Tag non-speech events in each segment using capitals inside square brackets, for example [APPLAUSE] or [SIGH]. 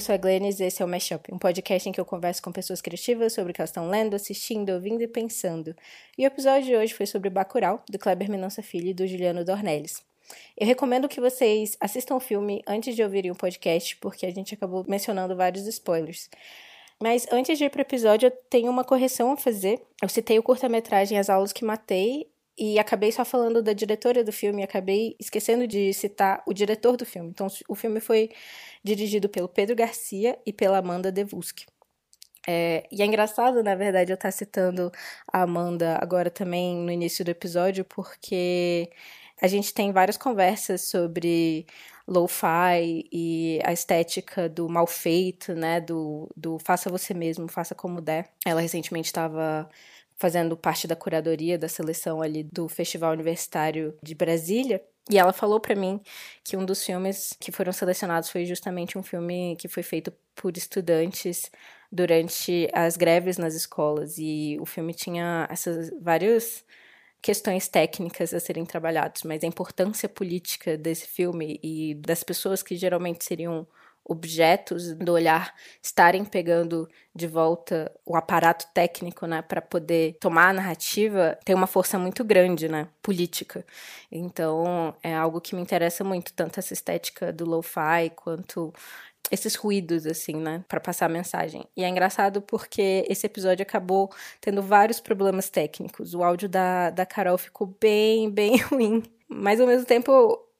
eu sou a Glennis e esse é o Mashup, um podcast em que eu converso com pessoas criativas sobre o que elas estão lendo, assistindo, ouvindo e pensando. E o episódio de hoje foi sobre Bacurau, do Kleber Mendonça Filho e do Juliano Dornelles. Eu recomendo que vocês assistam o filme antes de ouvirem o podcast, porque a gente acabou mencionando vários spoilers. Mas antes de ir para o episódio, eu tenho uma correção a fazer. Eu citei o curta-metragem As Aulas que Matei e acabei só falando da diretora do filme, acabei esquecendo de citar o diretor do filme. Então, o filme foi dirigido pelo Pedro Garcia e pela Amanda Devuski. É, e é engraçado, na verdade, eu estar citando a Amanda agora também no início do episódio, porque a gente tem várias conversas sobre lo-fi e a estética do mal feito, né? Do, do faça você mesmo, faça como der. Ela recentemente estava fazendo parte da curadoria da seleção ali do Festival Universitário de Brasília. E ela falou para mim que um dos filmes que foram selecionados foi justamente um filme que foi feito por estudantes durante as greves nas escolas. E o filme tinha essas várias questões técnicas a serem trabalhadas, mas a importância política desse filme e das pessoas que geralmente seriam objetos do olhar estarem pegando de volta o aparato técnico, né, para poder tomar a narrativa, tem uma força muito grande, né, política. Então, é algo que me interessa muito, tanto essa estética do lo-fi quanto esses ruídos, assim, né, para passar a mensagem. E é engraçado porque esse episódio acabou tendo vários problemas técnicos. O áudio da, da Carol ficou bem, bem [LAUGHS] ruim. Mas ao mesmo tempo,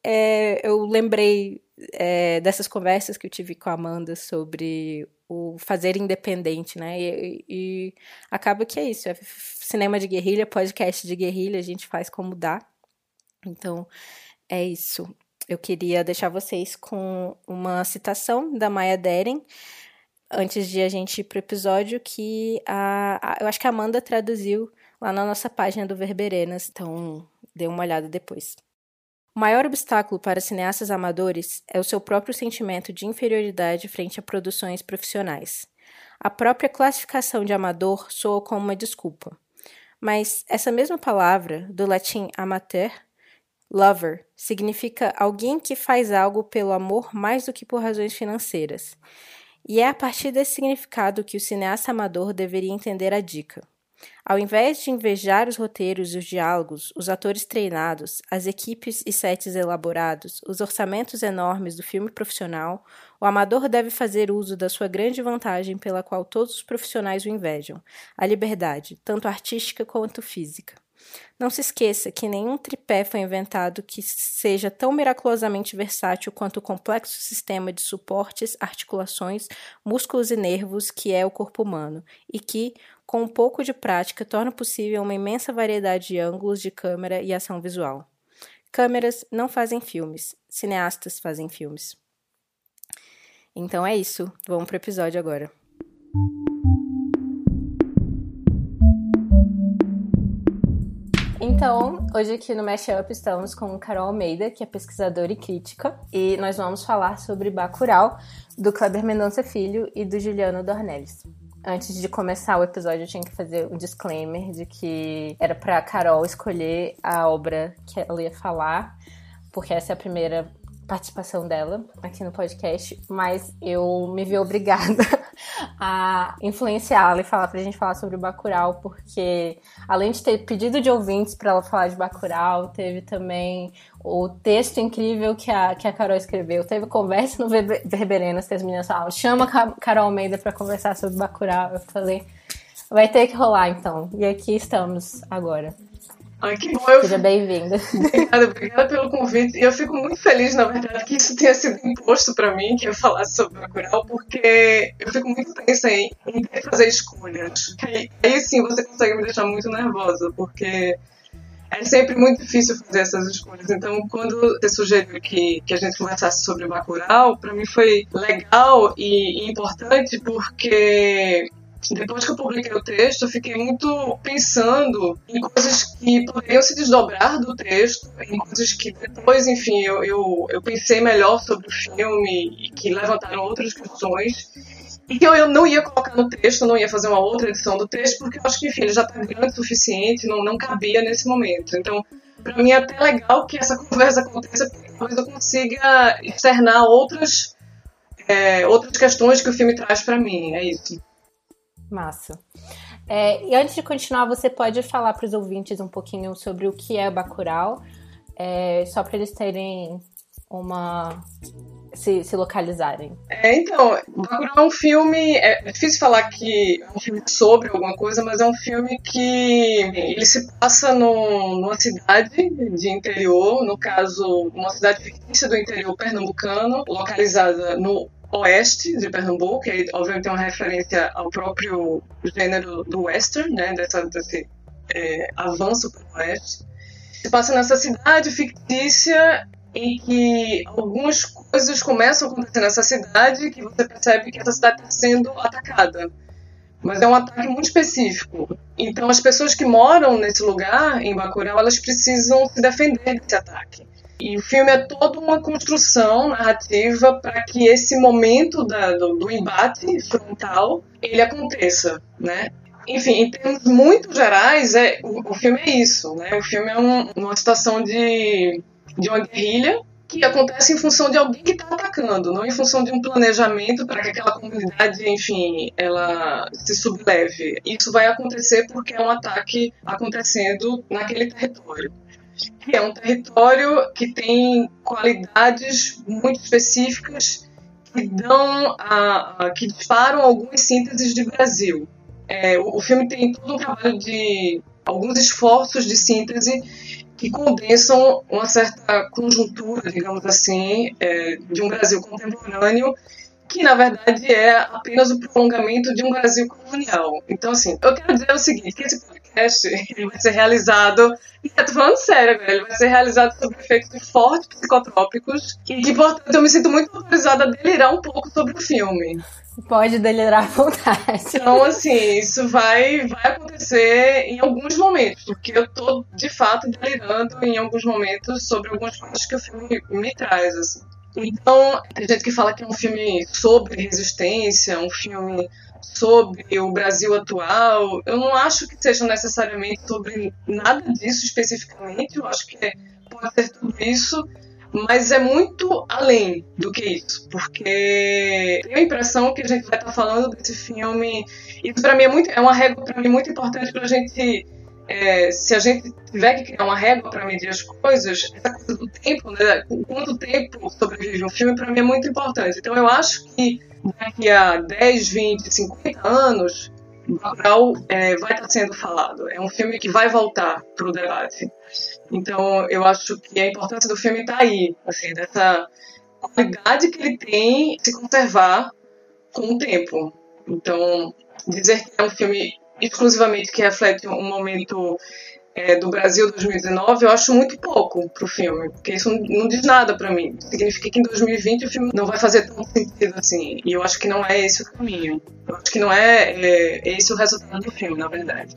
é, eu lembrei é, dessas conversas que eu tive com a Amanda sobre o fazer independente, né? E, e, acaba que é isso, é cinema de guerrilha, podcast de guerrilha, a gente faz como dá. Então, é isso. Eu queria deixar vocês com uma citação da Maya Deren, antes de a gente ir pro episódio, que a, a, eu acho que a Amanda traduziu lá na nossa página do Verberenas, então dê uma olhada depois. O maior obstáculo para cineastas amadores é o seu próprio sentimento de inferioridade frente a produções profissionais. A própria classificação de amador soa como uma desculpa. Mas essa mesma palavra, do latim amateur, lover, significa alguém que faz algo pelo amor mais do que por razões financeiras. E é a partir desse significado que o cineasta amador deveria entender a dica. Ao invés de invejar os roteiros e os diálogos, os atores treinados, as equipes e sets elaborados, os orçamentos enormes do filme profissional, o amador deve fazer uso da sua grande vantagem pela qual todos os profissionais o invejam: a liberdade, tanto artística quanto física. Não se esqueça que nenhum tripé foi inventado que seja tão miraculosamente versátil quanto o complexo sistema de suportes, articulações, músculos e nervos que é o corpo humano, e que, com um pouco de prática, torna possível uma imensa variedade de ângulos de câmera e ação visual. Câmeras não fazem filmes, cineastas fazem filmes. Então é isso, vamos para o episódio agora. Então, hoje aqui no Mashup estamos com Carol Almeida, que é pesquisadora e crítica, e nós vamos falar sobre Bacurau, do Kleber Mendonça Filho e do Juliano Dornelles. Antes de começar o episódio, eu tinha que fazer um disclaimer de que era pra Carol escolher a obra que ela ia falar, porque essa é a primeira participação dela aqui no podcast, mas eu me vi obrigada [LAUGHS] a influenciá-la e falar pra gente falar sobre o Bacurau, porque além de ter pedido de ouvintes para ela falar de Bacurau, teve também o texto incrível que a, que a Carol escreveu. Teve conversa no Verberenas que as meninas falaram, chama a Carol Almeida para conversar sobre Bacurau. Eu falei, vai ter que rolar então. E aqui estamos agora. Ai, que bom. Eu... Seja bem-vinda. Obrigada, obrigada pelo convite. Eu fico muito feliz, na verdade, que isso tenha sido imposto para mim, que eu falasse sobre Bacurau, porque eu fico muito tensa em, em fazer escolhas. Aí, aí sim você consegue me deixar muito nervosa, porque é sempre muito difícil fazer essas escolhas. Então, quando você sugeriu que, que a gente conversasse sobre Bacurau, para mim foi legal e, e importante, porque depois que eu publiquei o texto, eu fiquei muito pensando em coisas que poderiam se desdobrar do texto, em coisas que depois, enfim, eu, eu, eu pensei melhor sobre o filme e que levantaram outras questões. E que eu, eu não ia colocar no texto, não ia fazer uma outra edição do texto, porque eu acho que, enfim, ele já está grande o suficiente, não, não cabia nesse momento. Então, para mim é até legal que essa conversa aconteça, porque talvez eu consiga externar outras é, outras questões que o filme traz para mim. É isso. Massa. É, e antes de continuar, você pode falar para os ouvintes um pouquinho sobre o que é Bacurau, é, só para eles terem uma se, se localizarem. É, então, Bacurau é um filme. É, é difícil falar que é um filme sobre alguma coisa, mas é um filme que ele se passa no, numa cidade de interior, no caso, uma cidade fictícia do interior pernambucano, localizada no oeste de Pernambuco, e aí, obviamente tem uma referência ao próprio gênero do western, né, dessa, desse é, avanço para o oeste. Se passa nessa cidade fictícia em que algumas coisas começam a acontecer nessa cidade que você percebe que essa cidade está sendo atacada. Mas é um ataque muito específico. Então as pessoas que moram nesse lugar, em Bacurau, elas precisam se defender desse ataque. E o filme é toda uma construção narrativa para que esse momento da, do, do, embate frontal ele aconteça, né? Enfim, em termos muito gerais, é, o, o filme é isso, né? O filme é um, uma situação de, de uma guerrilha que acontece em função de alguém que está atacando, não em função de um planejamento para que aquela comunidade, enfim, ela se subleve. Isso vai acontecer porque é um ataque acontecendo naquele território que é um território que tem qualidades muito específicas que dão a, a que disparam algumas sínteses de Brasil. É, o, o, filme tem todo um trabalho de alguns esforços de síntese que condensam uma certa conjuntura, digamos assim, é, de um Brasil contemporâneo que na verdade é apenas o prolongamento de um Brasil colonial. Então, assim, eu quero dizer o seguinte, que esse podcast ele vai ser realizado, e eu tô falando sério agora, ele vai ser realizado sob efeitos fortes psicotrópicos, e que, portanto, eu me sinto muito autorizada a delirar um pouco sobre o filme. Pode delirar à vontade. Então, assim, isso vai, vai acontecer em alguns momentos, porque eu tô, de fato, delirando em alguns momentos sobre algumas coisas que o filme me traz, assim. Então, tem gente que fala que é um filme sobre resistência, um filme sobre o Brasil atual. Eu não acho que seja necessariamente sobre nada disso especificamente. Eu acho que pode ser tudo isso, mas é muito além do que isso, porque tenho a impressão que a gente vai estar falando desse filme. Isso para mim é muito, é uma regra para mim muito importante para a gente é, se a gente tiver que criar uma régua para medir as coisas, essa coisa do tempo, né? Quanto tempo sobrevive um filme, para mim é muito importante. Então eu acho que daqui a 10, 20, 50 anos, Bacurau é, vai estar sendo falado. É um filme que vai voltar para o debate. Então eu acho que a importância do filme está aí, assim, dessa qualidade que ele tem se conservar com o tempo. Então, dizer que é um filme exclusivamente que reflete um momento é, do Brasil 2019, eu acho muito pouco pro filme, porque isso não, diz nada para mim. Significa que em 2020 o filme não vai fazer tanto sentido assim. E eu acho que não é esse o caminho. Eu acho que não é, é esse o resultado do filme, na verdade.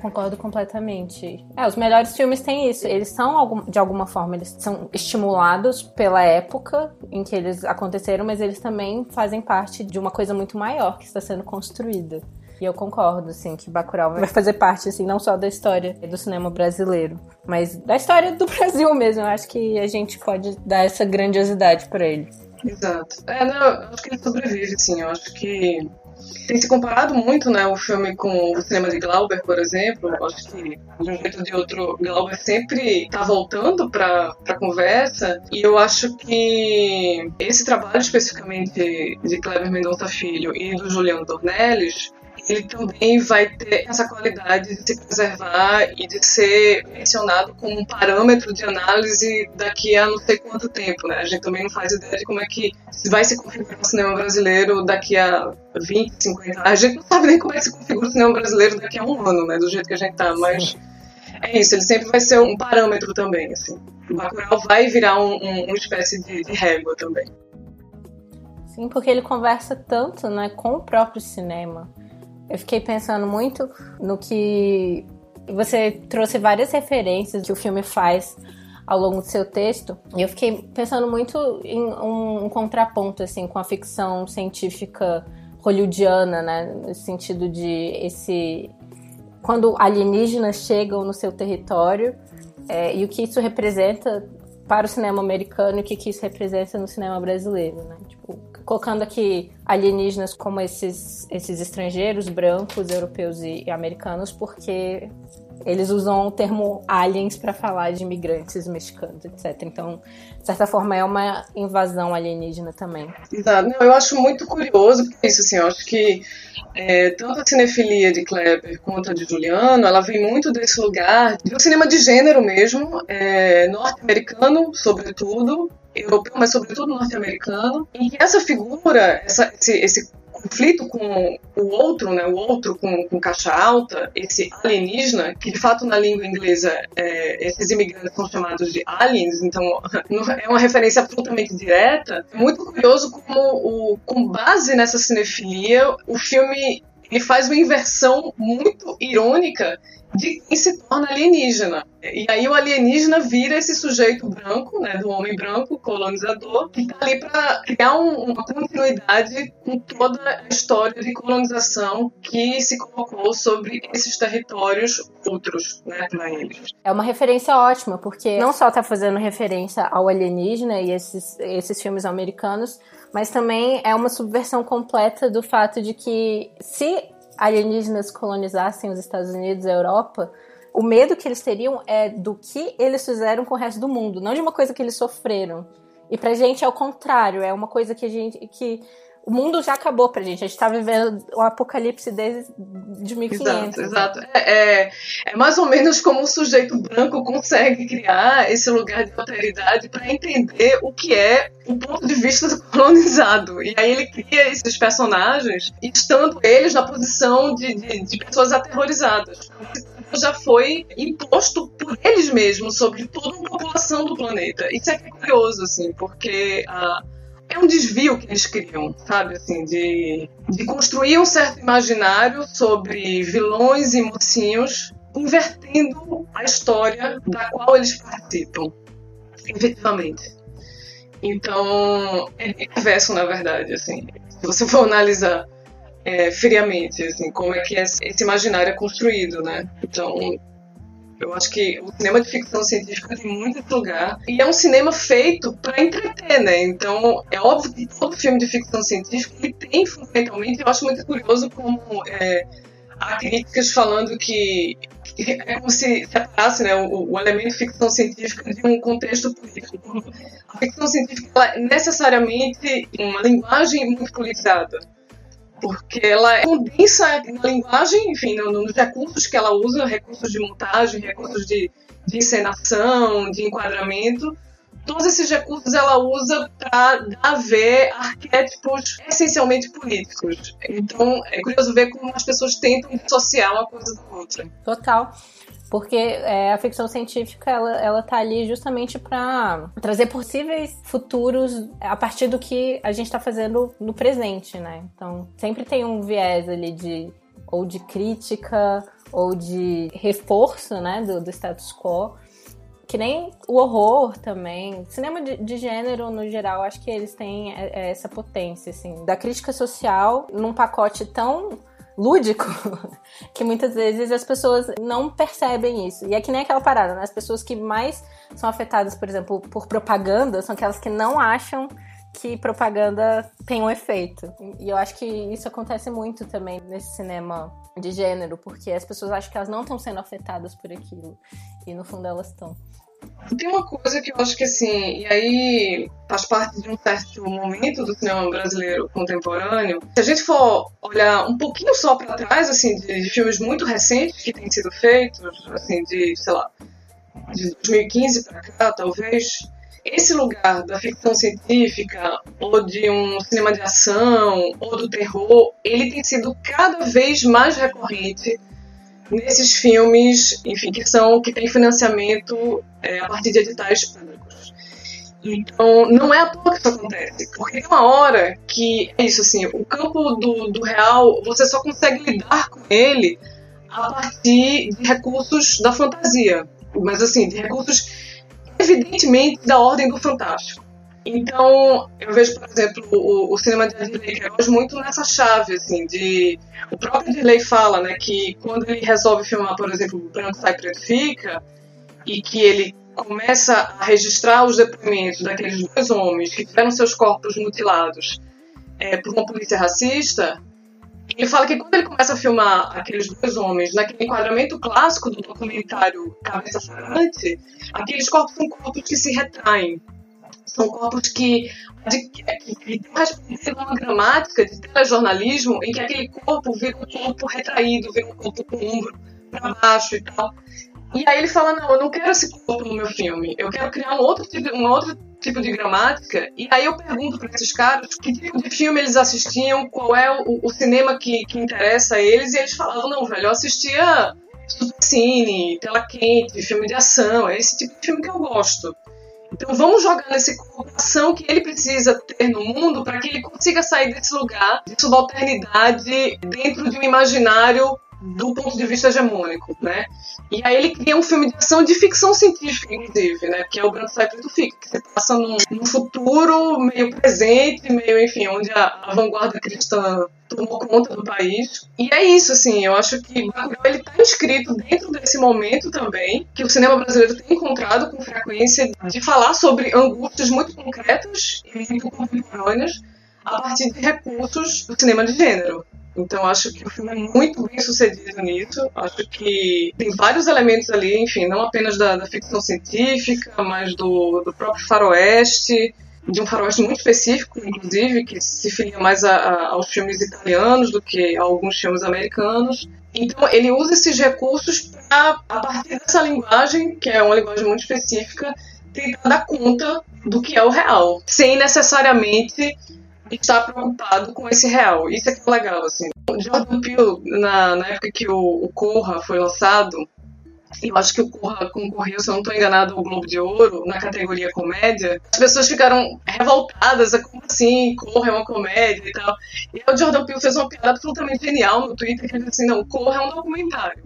Concordo completamente. É, os melhores filmes têm isso. Eles são, de alguma forma, eles são estimulados pela época em que eles aconteceram, mas eles também fazem parte de uma coisa muito maior que está sendo construída. E eu concordo, assim, que Bacurau vai fazer parte, assim, não só da história do cinema brasileiro, mas da história do [LAUGHS] Brasil mesmo. Eu acho que a gente pode dar essa grandiosidade para ele. Exato. É, não, eu acho que ele sobrevive, sim. Eu acho que tem se comparado muito, né, o filme com o cinema de Glauber, por exemplo. Eu acho que, de um jeito ou de outro, Glauber sempre está voltando para a conversa. E eu acho que esse trabalho, especificamente de Kleber Mendonça Filho e do Juliano Dornelles, ele também vai ter essa qualidade de se preservar e de ser mencionado como um parâmetro de análise daqui a não sei quanto tempo, né? A gente também não faz ideia de como é que vai se configurar o cinema brasileiro daqui a 20, 50 anos. A gente não sabe nem como é que se configura o cinema brasileiro daqui a um ano, né? Do jeito que a gente tá, mas é isso, ele sempre vai ser um parâmetro também, assim. O Bacurau vai virar um, um, uma espécie de, de régua também. Sim, porque ele conversa tanto, né, com o próprio cinema. Eu fiquei pensando muito no que você trouxe várias referências que o filme faz ao longo do seu texto. E eu fiquei pensando muito em um, um contraponto assim com a ficção científica hollywoodiana, né, no sentido de esse quando alienígenas chegam no seu território é, e o que isso representa para o cinema americano e o que, que isso representa no cinema brasileiro, né? Tipo, colocando aqui alienígenas como esses, esses estrangeiros brancos, europeus e, e americanos, porque eles usam o termo aliens para falar de imigrantes mexicanos, etc. Então, de certa forma, é uma invasão alienígena também. Exato. Não, eu acho muito curioso isso, assim, eu acho que é, tanto a cinefilia de Kleber quanto a de Juliano, ela vem muito desse lugar do cinema de gênero mesmo, é, norte-americano, sobretudo, europeu, mas sobretudo norte-americano, em que essa figura, essa, esse, esse conflito com o outro, né, o outro com, com caixa alta, esse alienígena, que de fato na língua inglesa é, esses imigrantes são chamados de aliens, então [LAUGHS] é uma referência absolutamente direta. É muito curioso como, o, com base nessa cinefilia, o filme ele faz uma inversão muito irônica de quem se torna alienígena. E aí o alienígena vira esse sujeito branco, né, do homem branco, colonizador, que está ali para criar um, uma continuidade com toda a história de colonização que se colocou sobre esses territórios outros, né, para eles. É uma referência ótima, porque não só está fazendo referência ao alienígena e esses, esses filmes americanos, mas também é uma subversão completa do fato de que se alienígenas colonizassem os Estados Unidos e a Europa, o medo que eles teriam é do que eles fizeram com o resto do mundo, não de uma coisa que eles sofreram. E pra gente é o contrário, é uma coisa que a gente que o mundo já acabou pra gente. A gente tá vivendo o apocalipse desde de 1500. Exato, exato. É, é, é, mais ou menos como o sujeito branco consegue criar esse lugar de alteridade para entender o que é o ponto de vista do colonizado. E aí ele cria esses personagens, estando eles na posição de, de, de pessoas aterrorizadas já foi imposto por eles mesmos sobre toda a população do planeta. Isso é curioso, assim, porque a, é um desvio que eles criam, sabe? Assim, de, de construir um certo imaginário sobre vilões e mocinhos, invertendo a história da qual eles participam, efetivamente. Então, é inverso, na verdade, assim. Se você for analisar é, friamente, assim, como é que esse imaginário é construído, né? Então, eu acho que o cinema de ficção científica tem muito lugar. E é um cinema feito para entreter, né? Então, é óbvio que todo filme de ficção científica ele tem fundamentalmente. Eu acho muito curioso como é, há críticas falando que é como se separasse né, o, o elemento ficção científica de um contexto político. A ficção científica é necessariamente uma linguagem muito politizada porque ela condensa na linguagem, enfim, nos recursos que ela usa, recursos de montagem, recursos de, de encenação, de enquadramento, todos esses recursos ela usa para dar ver arquétipos essencialmente políticos. Então é curioso ver como as pessoas tentam dissociar uma coisa da outra. Total. Porque é, a ficção científica ela, ela tá ali justamente para trazer possíveis futuros a partir do que a gente está fazendo no presente, né? Então sempre tem um viés ali de ou de crítica ou de reforço, né, do, do status quo. Que nem o horror também. Cinema de, de gênero, no geral, acho que eles têm é, é, essa potência, assim, da crítica social num pacote tão lúdico [LAUGHS] que muitas vezes as pessoas não percebem isso. E é que nem aquela parada, né? As pessoas que mais são afetadas, por exemplo, por propaganda são aquelas que não acham que propaganda tem um efeito. E eu acho que isso acontece muito também nesse cinema de gênero, porque as pessoas acham que elas não estão sendo afetadas por aquilo. E no fundo elas estão. Tem uma coisa que eu acho que assim, e aí faz parte de um certo momento do cinema brasileiro contemporâneo. Se a gente for olhar um pouquinho só para trás, assim, de, de, filmes muito recentes que têm sido feitos, assim, de, sei lá, de 2015 para cá, talvez, esse lugar da ficção científica, ou de um cinema de ação, ou do terror, ele tem sido cada vez mais recorrente nesses filmes, enfim, que são que têm financiamento é, a partir de editais públicos. Então, não é à toa que isso acontece, porque tem uma hora que é isso assim, o campo do, do real você só consegue lidar com ele a partir de recursos da fantasia, mas assim, de recursos evidentemente da ordem do fantástico. Então, eu vejo, por exemplo, o, o cinema de Dirley Queiroz muito nessa chave, assim, de... O próprio Dirley fala, né, que quando ele resolve filmar, por exemplo, Branco Sai Preto Fica, e que ele começa a registrar os depoimentos daqueles dois homens que tiveram seus corpos mutilados é, por uma polícia racista, ele fala que quando ele começa a filmar aqueles dois homens naquele enquadramento clássico do documentário Cabeça Falante, aqueles corpos são corpos que se retraem. São corpos que, que, que têm uma gramática de telejornalismo em que aquele corpo vira um corpo retraído, vira um corpo com o ombro para baixo e tal. E aí ele fala, não, eu não quero esse corpo no meu filme, eu quero criar um outro tipo, um outro tipo de gramática. E aí eu pergunto para esses caras que tipo de filme eles assistiam, qual é o, o cinema que, que interessa a eles, e eles falavam, não, velho, eu assistia cine, tela quente, filme de ação, é esse tipo de filme que eu gosto. Então vamos jogar nessa ação que ele precisa ter no mundo para que ele consiga sair desse lugar de subalternidade dentro de um imaginário do ponto de vista hegemônico, né? E aí ele cria um filme de ação de ficção científica, inclusive, né? Que é o Branco Sai Preto Fica, que se passa num, num, futuro meio presente, meio, enfim, onde a, a, vanguarda cristã tomou conta do país. E é isso, assim, eu acho que Bacurau, ele tá inscrito dentro desse momento também, que o cinema brasileiro tem encontrado com frequência de falar sobre angústias muito concretas e muito contemporâneas a partir de recursos do cinema de gênero. Então acho que o filme é muito bem sucedido nisso. Acho que tem vários elementos ali, enfim, não apenas da, da ficção científica, mas do, do, próprio faroeste, de um faroeste muito específico, inclusive, que se filia mais a, a, aos filmes italianos do que a alguns filmes americanos. Então ele usa esses recursos para, a partir dessa linguagem, que é uma linguagem muito específica, tentar dar conta do que é o real, sem necessariamente está preocupado com esse real. Isso é que é legal, assim. Jordan Peele, na, na época que o, o Corra foi lançado, eu acho que o Corra concorreu, se eu não estou enganado, ao Globo de Ouro, na categoria comédia. As pessoas ficaram revoltadas, é como assim, Corra é uma comédia e tal. E aí o Jordan Peele fez uma piada absolutamente genial no Twitter, que ele disse assim, não, Corra é um documentário.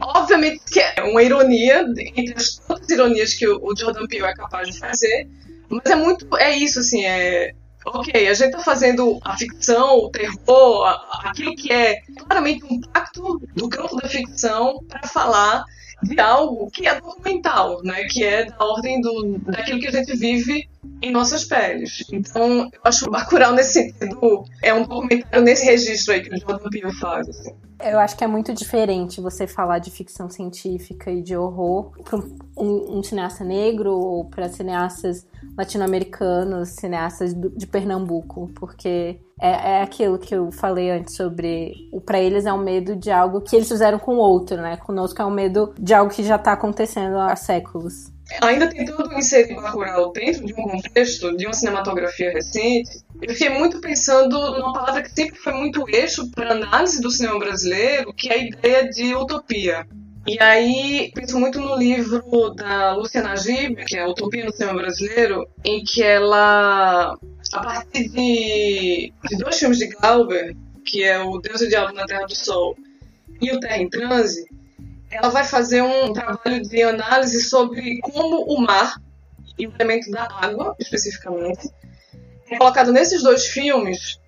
Obviamente que é uma ironia, entre as tantas ironias que o Jordan Peele é capaz de fazer, mas é muito, é isso, assim, é ok, a gente está fazendo a ficção, o terror, aquilo que é claramente um pacto do campo da ficção para falar de algo que é documental, né? Que é da ordem do, daquilo que a gente vive em nossas peles. Então, eu acho Bacurau nesse sentido é um documentário nesse registro aí que o Jordan Peele faz. Assim. Eu acho que é muito diferente você falar de ficção científica e de horror para um, um, cineasta negro ou para cineastas latino-americanos, cineastas do, de Pernambuco, porque é, é, aquilo que eu falei antes sobre o para eles é um medo de algo que eles fizeram com o outro, né? Conosco é um medo de algo que já está acontecendo há séculos. Ainda tentando inserir Bacurau dentro de um contexto de uma cinematografia recente, eu fiquei muito pensando numa palavra que sempre foi muito eixo para análise do cinema brasileiro, que é a ideia de utopia. E aí, penso muito no livro da Luciana Najib, que é Utopia no Cinema Brasileiro, em que ela, a partir de, de dois filmes de Glauber, que é O Deus e o Diabo na Terra do Sol e O Terra em Transe, ela vai fazer um trabalho de análise sobre como o mar, e o elemento da água, especificamente, é colocado nesses dois filmes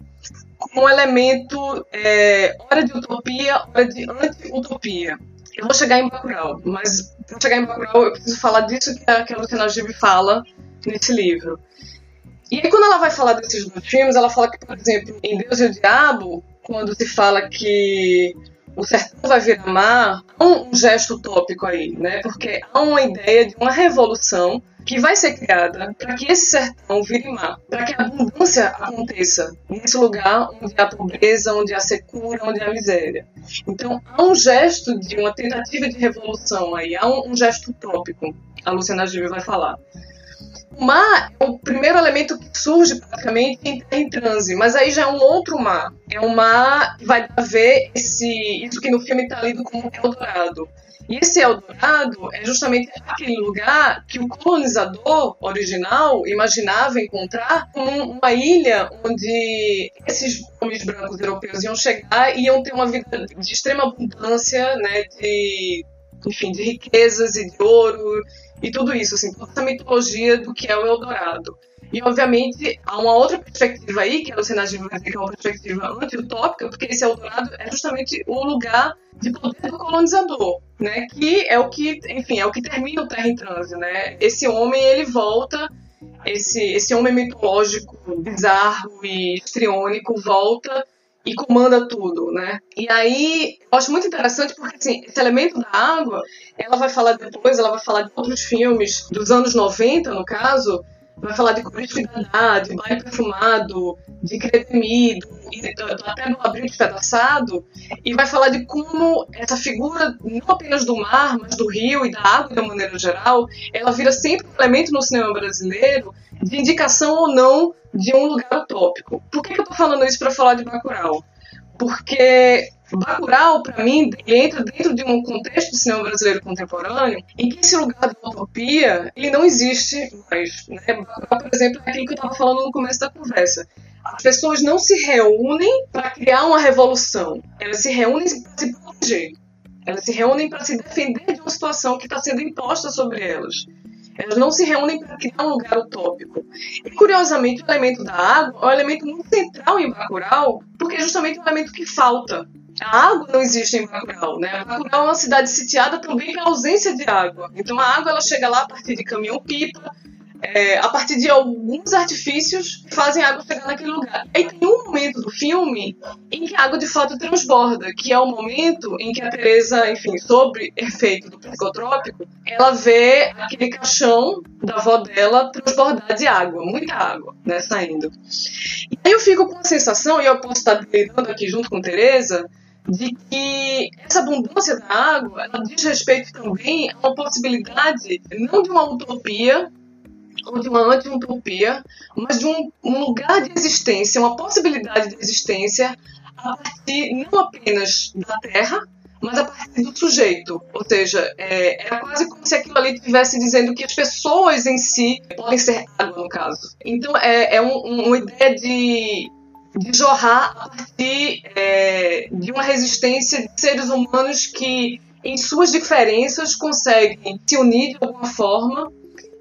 como um elemento, é, hora de utopia, hora de anti-utopia. Eu vou chegar em Bacurau, mas para chegar em Bacurau eu preciso falar disso que a, que a Luciana Gibe fala nesse livro. E aí quando ela vai falar desses dois filmes, ela fala que, por exemplo, em Deus e o Diabo, quando se fala que o sertão vai virar mar, há um gesto utópico aí, né? Porque há uma ideia de uma revolução que vai ser criada para que esse sertão vire mar, para que a abundância aconteça nesse lugar onde há pobreza, onde há secura, onde há miséria. Então há um gesto de uma tentativa de revolução aí, há um, um gesto utópico, a Luciana Gil vai falar. Mar é o primeiro elemento que surge praticamente em, em transe, mas aí já é um outro mar. É um mar que vai ver esse, isso que no filme está lido como Eldorado. E esse Eldorado é justamente aquele lugar que o colonizador original imaginava encontrar como uma ilha onde esses homens brancos europeus iam chegar e iam ter uma vida de extrema abundância, né, de, enfim, de riquezas e de ouro e tudo isso, assim, toda essa mitologia do que é o Eldorado. E, obviamente, há uma outra perspectiva aí, que é o Senado vai que é uma perspectiva anti-utópica, porque esse Eldorado é justamente o lugar de poder do colonizador, né? Que é o que, enfim, é o que termina o Terra em Transe, né? Esse homem, ele volta esse, esse homem mitológico bizarro e histriônico volta e comanda tudo, né? E aí, eu acho muito interessante porque, assim, esse elemento da água, ela vai falar depois, ela vai falar de outros filmes dos anos 90, no caso, vai falar de coletividade, de banho perfumado, de crepemido, até do abril despedaçado, e vai falar de como essa figura, não apenas do mar, mas do rio e da água de uma maneira geral, ela vira sempre um elemento no cinema brasileiro de indicação ou não de um lugar utópico. Por que, que eu estou falando isso para falar de Bacurau? Porque Bacurau, para mim, entra dentro de um contexto de cinema brasileiro contemporâneo em que esse lugar da utopia ele não existe mais. Né? Bacurau, por exemplo, é aquilo que eu estava falando no começo da conversa. As pessoas não se reúnem para criar uma revolução, elas se reúnem para se proteger. Elas se reúnem para se defender de uma situação que está sendo imposta sobre elas. Elas não se reúnem para criar um lugar utópico. E, curiosamente, o elemento da água é um elemento muito central em Bacurau, porque é justamente o elemento que falta. A água não existe em Bacurau, né? Bacurau é uma cidade sitiada também pela ausência de água. Então a água ela chega lá a partir de caminhão-pipa, é, a partir de alguns artifícios que fazem a água chegar naquele lugar. Aí tem um momento do filme em que a água de fato transborda, que é o momento em que a Teresa, enfim, sob efeito do psicotrópico, ela vê aquele caixão da avó dela transbordar de água, muita água, né, saindo. E aí eu fico com a sensação, e eu posso estar delirando aqui junto com Teresa, de que essa abundância da água diz respeito também a uma possibilidade, não de uma utopia, ou de uma anti-utopia, mas de um, um, lugar de existência, uma possibilidade de existência a partir não apenas da Terra, mas a partir do sujeito. Ou seja, é, era quase como se aquilo ali estivesse dizendo que as pessoas em si podem ser água, no caso. Então, é, é um, uma ideia de, de jorrar a partir é, de uma resistência de seres humanos que, em suas diferenças, conseguem se unir de alguma forma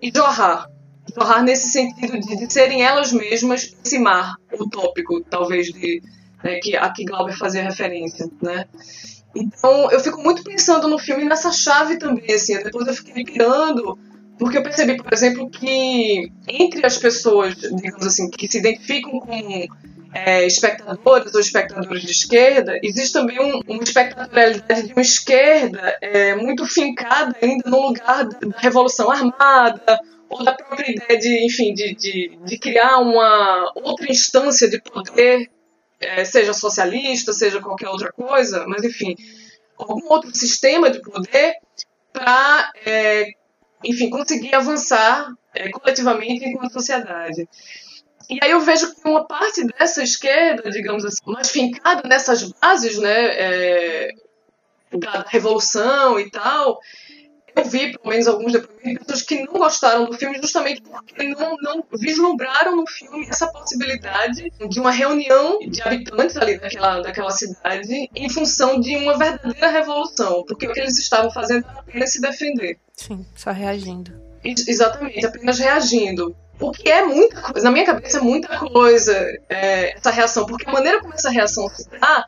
e jorrar jorrar nesse sentido de, de, serem elas mesmas esse mar utópico, talvez, de, né, que a que Glauber fazia referência, né? Então, eu fico muito pensando no filme nessa chave também, assim, depois eu fiquei pirando, porque eu percebi, por exemplo, que entre as pessoas, digamos assim, que se identificam com é, espectadores ou espectadores de esquerda, existe também um, uma espectatorialidade de uma esquerda é, muito fincada ainda no lugar da revolução armada, ou da própria ideia de, enfim, de, de, de criar uma outra instância de poder, é, seja socialista, seja qualquer outra coisa, mas enfim, algum outro sistema de poder para, é, enfim, conseguir avançar é, coletivamente enquanto sociedade. E aí eu vejo que uma parte dessa esquerda, digamos assim, mais fincada nessas bases, né, é, da revolução e tal, eu vi, pelo menos, alguns depoimentos de pessoas que não gostaram do filme justamente porque não, não vislumbraram no filme essa possibilidade de uma reunião de habitantes ali daquela, daquela cidade em função de uma verdadeira revolução, porque o que eles estavam fazendo era apenas se defender. Sim, só reagindo. Exatamente, apenas reagindo. O que é muita coisa, na minha cabeça é muita coisa é, essa reação, porque a maneira como essa reação se dá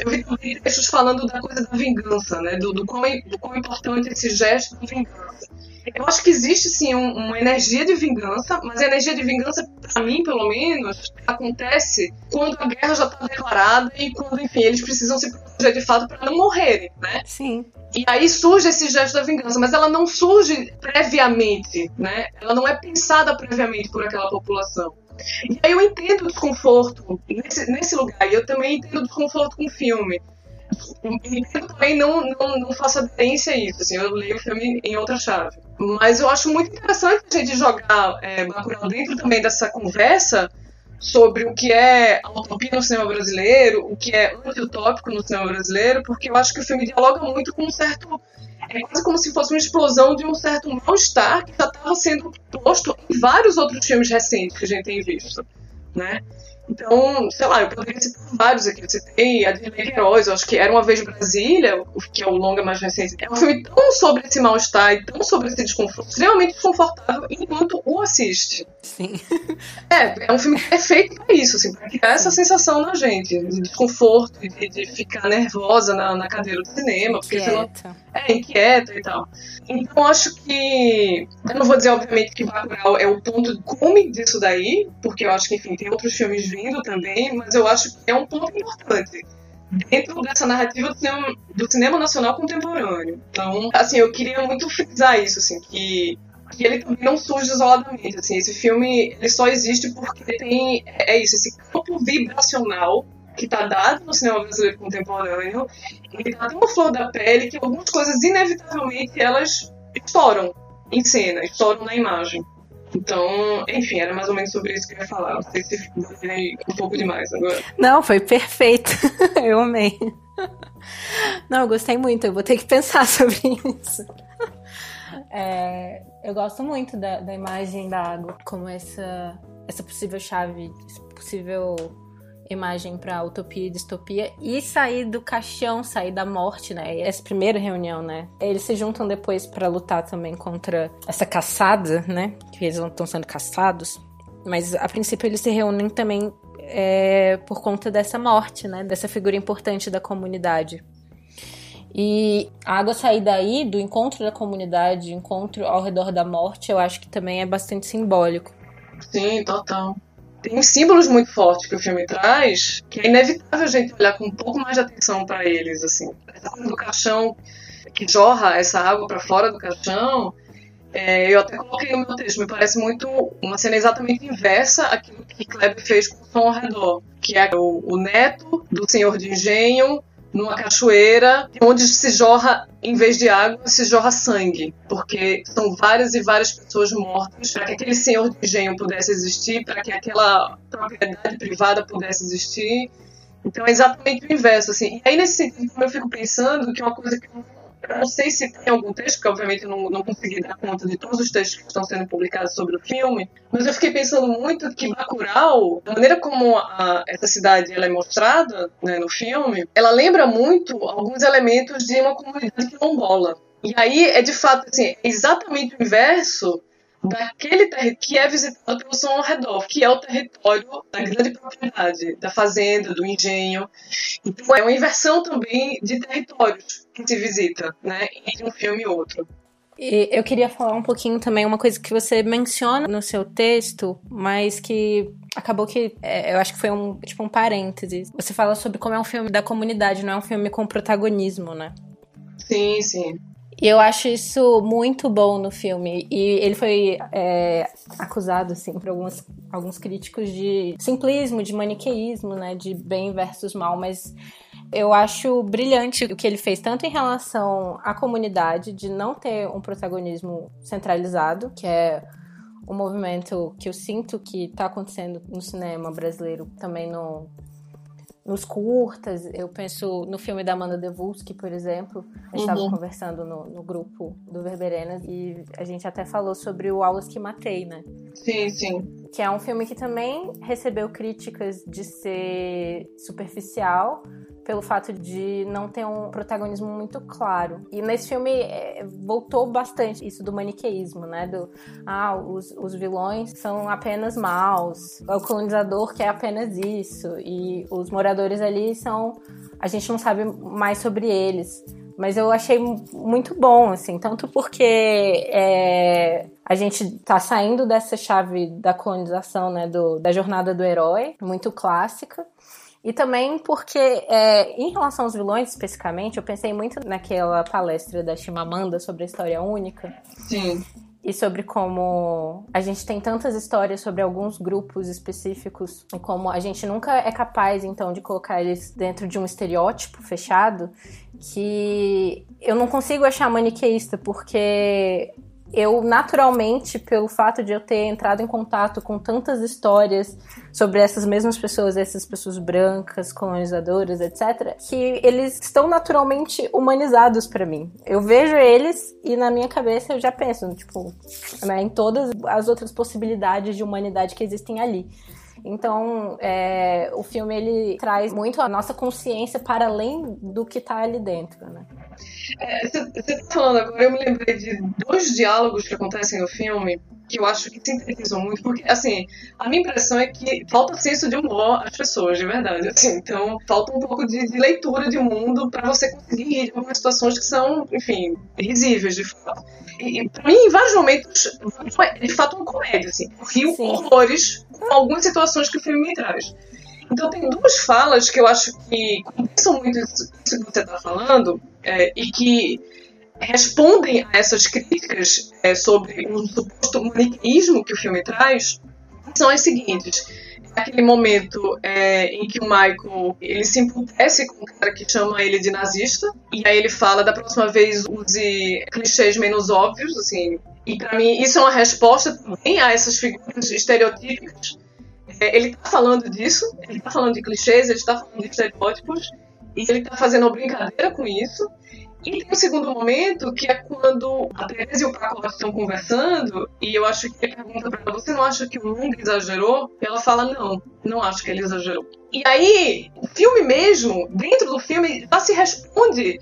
eu vi também textos falando da coisa da vingança, né? Do, do, quão, do quão importante esse gesto de vingança. Eu acho que existe sim um, uma energia de vingança, mas a energia de vingança, para mim, pelo menos, acontece quando a guerra já está declarada e quando, enfim, eles precisam se proteger de fato para não morrerem, né? Sim. E aí surge esse gesto da vingança, mas ela não surge previamente, né? Ela não é pensada previamente por aquela população. E aí eu entendo o desconforto nesse, nesse lugar, e eu também entendo o desconforto com o filme. Eu também não, não, não faço aderência a isso, assim, eu leio o filme em outra chave. Mas eu acho muito interessante a gente jogar é, Bacurau dentro também dessa conversa sobre o que é a utopia no cinema brasileiro, o que é anti-utópico no cinema brasileiro, porque eu acho que o filme dialoga muito com um certo é quase como se fosse uma explosão de um certo mal-estar que já estava sendo posto em vários outros filmes recentes que a gente tem visto, né? Então, sei lá, eu poderia citar vários aqui. Eu citei a Dirley Queiroz, acho que Era Uma Vez Brasília, que é o longa mais recente. É um filme tão sobre esse mal-estar e tão sobre esse desconforto, extremamente desconfortável enquanto o assiste. Sim. É, é um filme que é feito pra isso, assim, pra criar essa sensação na gente, de desconforto, de, de ficar nervosa na, na cadeira do cinema. Porque Inquieta. senão, é, inquieta e tal. Então, acho que. Eu não vou dizer, obviamente, que Bacurau é o ponto de cume disso daí, porque eu acho que, enfim, tem outros filmes vindo também, mas eu acho que é um ponto importante dentro dessa narrativa do cinema, do cinema nacional contemporâneo. Então, assim, eu queria muito frisar isso, assim, que, que ele também não surge isoladamente, assim, esse filme ele só existe porque tem, é isso, esse campo vibracional que está dado no cinema brasileiro contemporâneo, ele está tão flor da pele que algumas coisas, inevitavelmente, elas estouram em cena, estouram na imagem. Então, enfim, era mais ou menos sobre isso que eu ia falar. Não sei se falei um pouco demais agora. Não, foi perfeito. [LAUGHS] Eu amei. Não, eu gostei muito. Eu vou ter que pensar [LAUGHS] sobre isso. É, eu gosto muito da, da imagem da água como essa, essa possível chave, esse possível imagem para utopia e distopia e sair do caixão, sair da morte, né? Essa primeira reunião, né? Eles se juntam depois para lutar também contra essa caçada, né? Que eles estão sendo caçados. Mas a princípio eles se reúnem também é, por conta dessa morte, né? Dessa figura importante da comunidade. E a água sair daí, do encontro da comunidade, encontro ao redor da morte, eu acho que também é bastante simbólico. Sim, total tem símbolos muito fortes que o filme traz, que é inevitável a gente olhar com um pouco mais de atenção para eles, assim. Do caixão que jorra essa água para fora do caixão, é, eu até coloquei no meu texto, me parece muito uma cena exatamente inversa àquilo que Kleber fez com o som ao redor, que é o, o neto do senhor de engenho numa cachoeira onde se jorra, em vez de água, se jorra sangue, porque são várias e várias pessoas mortas para que aquele senhor de engenho pudesse existir, para que aquela propriedade privada pudesse existir. Então é exatamente o inverso, assim. E aí, nesse sentido, eu fico pensando que uma coisa que eu eu não sei se tem algum texto, porque obviamente não, não consegui dar conta de todos os textos que estão sendo publicados sobre o filme, mas eu fiquei pensando muito que Bacurau, da maneira como a, essa cidade ela é mostrada né, no filme, ela lembra muito alguns elementos de uma comunidade quilombola. E aí é de fato assim, exatamente o inverso daquele território que é visitado pelo som ao redor, que é o território da grande propriedade, da fazenda, do engenho. Então é uma inversão também de territórios que se visita, né, entre um filme e outro. E eu queria falar um pouquinho também uma coisa que você menciona no seu texto, mas que acabou que é, eu acho que foi um tipo um parêntese. Você fala sobre como é um filme da comunidade, não é um filme com protagonismo, né? Sim, sim. E eu acho isso muito bom no filme. E ele foi é, acusado, assim, por alguns, alguns críticos de simplismo, de maniqueísmo, né? De bem versus mal, mas eu acho brilhante o que ele fez, tanto em relação à comunidade, de não ter um protagonismo centralizado, que é um movimento que eu sinto que está acontecendo no cinema brasileiro, também no, nos curtas. Eu penso no filme da Amanda Devulski, por exemplo. A gente estava Uhum. conversando no, no grupo do Verberenas e a gente até falou sobre o Aulas que Matei, né? Sim, sim. Que é um filme que também recebeu críticas de ser superficial pelo fato de não ter um protagonismo muito claro. E nesse filme é, voltou bastante isso do maniqueísmo, né? Do ah, os, os vilões são apenas maus, o colonizador quer apenas isso, e os moradores ali são. A gente não sabe mais sobre eles. Mas eu achei mu- muito bom, assim, tanto porque é, a gente tá saindo dessa chave da colonização, né? Do, da jornada do herói, muito clássica. E também porque, é, em relação aos vilões especificamente, eu pensei muito naquela palestra da Chimamanda sobre a história única Sim. e sobre como a gente tem tantas histórias sobre alguns grupos específicos e como a gente nunca é capaz, então, de colocar eles dentro de um estereótipo fechado que eu não consigo achar maniqueísta, porque eu naturalmente, pelo fato de eu ter entrado em contato com tantas histórias sobre essas mesmas pessoas, essas pessoas brancas, colonizadoras, etc., que eles estão naturalmente humanizados pra mim. Eu vejo eles e na minha cabeça eu já penso, tipo, né, em todas as outras possibilidades de humanidade que existem ali. Então, é, o filme ele traz muito a nossa consciência para além do que está ali dentro, né? Você é, está falando agora, eu me lembrei de dois diálogos que acontecem no filme que eu acho que sintetizam muito, porque, assim, a minha impressão é que falta senso de humor às pessoas, de verdade, assim, então falta um pouco de, de leitura de mundo para você conseguir rir de algumas situações que são, enfim, risíveis, de fato. E, e pra mim, em vários momentos, de fato, uma comédia, assim, eu rio horrores com algumas situações que o filme me traz. Então tem duas falas que eu acho que compensam muito isso, que você está falando é, e que respondem a essas críticas é, sobre o suposto maniqueísmo que o filme traz são as seguintes. Aquele momento é, em que o Michael ele se emputece com o cara que chama ele de nazista e aí ele fala da próxima vez use clichês menos óbvios, assim. E para mim isso é uma resposta também a essas figuras estereotípicas. É, ele tá falando disso, ele tá falando de clichês, ele está falando de estereótipos e ele tá fazendo uma brincadeira com isso. E tem o segundo momento, que é quando a Teresa e o Paco estão conversando, e eu acho que ele pergunta pra ela, você não acha que o Lung exagerou? E ela fala, não, não acho que ele exagerou. E aí, o filme mesmo, dentro do filme, já se responde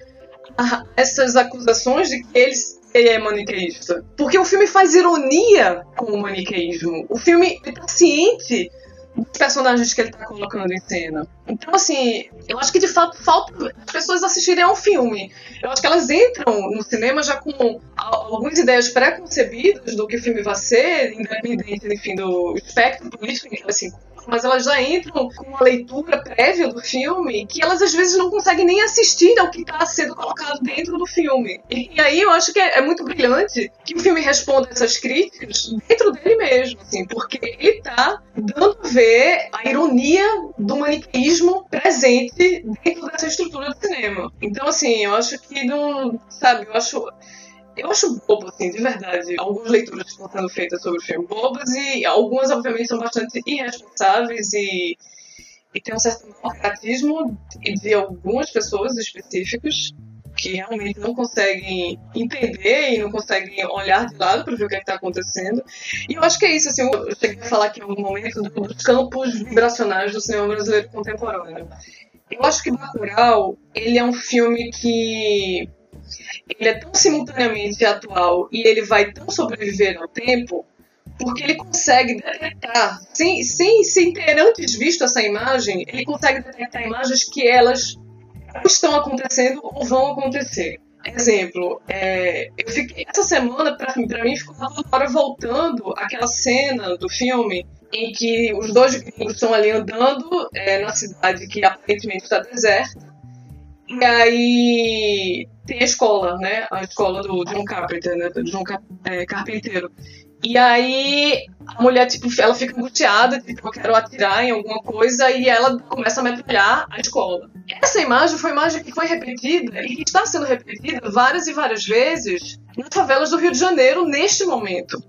a essas acusações de que eles ele é maniqueísta. Porque o filme faz ironia com o maniqueísmo. O filme está ciente dos personagens que ele está colocando em cena. Então, assim, eu acho que de fato falta as pessoas assistirem ao filme. Eu acho que elas entram no cinema já com algumas ideias pré-concebidas do que o filme vai ser, independente, enfim, do espectro político em que elas se mas elas já entram com uma leitura prévia do filme que elas às vezes não conseguem nem assistir ao que está sendo colocado dentro do filme. E, aí eu acho que é, é, muito brilhante que o filme responda essas críticas dentro dele mesmo, assim, porque ele está dando a ver a ironia do maniqueísmo presente dentro dessa estrutura do cinema. Então, assim, eu acho que não. Sabe, eu acho. Eu acho bobo, assim, de verdade. Algumas leituras estão sendo feitas sobre o filme bobas e algumas, obviamente, são bastante irresponsáveis e, e tem um certo democratismo de algumas pessoas específicas que realmente não conseguem entender e não conseguem olhar de lado para ver o que é está acontecendo. E eu acho que é isso, assim, eu cheguei a falar aqui em algum momento dos campos vibracionais do cinema brasileiro contemporâneo. Eu acho que Bacurau, ele é um filme que ele é tão simultaneamente atual e ele vai tão sobreviver ao tempo porque ele consegue detectar, sem, sem, sem ter antes visto essa imagem, ele consegue detectar imagens que elas estão acontecendo ou vão acontecer. Exemplo, é, eu fiquei, essa semana, para mim, ficou toda hora voltando aquela cena do filme em que os dois gringos estão ali andando é, na cidade que aparentemente está deserta e aí tem a escola, né? A escola do John Carpenter, né? Do John é. E aí a mulher, tipo, ela fica angustiada, tipo, eu quero atirar em alguma coisa, e ela começa a metralhar a escola. Essa imagem foi uma imagem que foi repetida e que está sendo repetida várias e várias vezes nas favelas do Rio de Janeiro neste momento.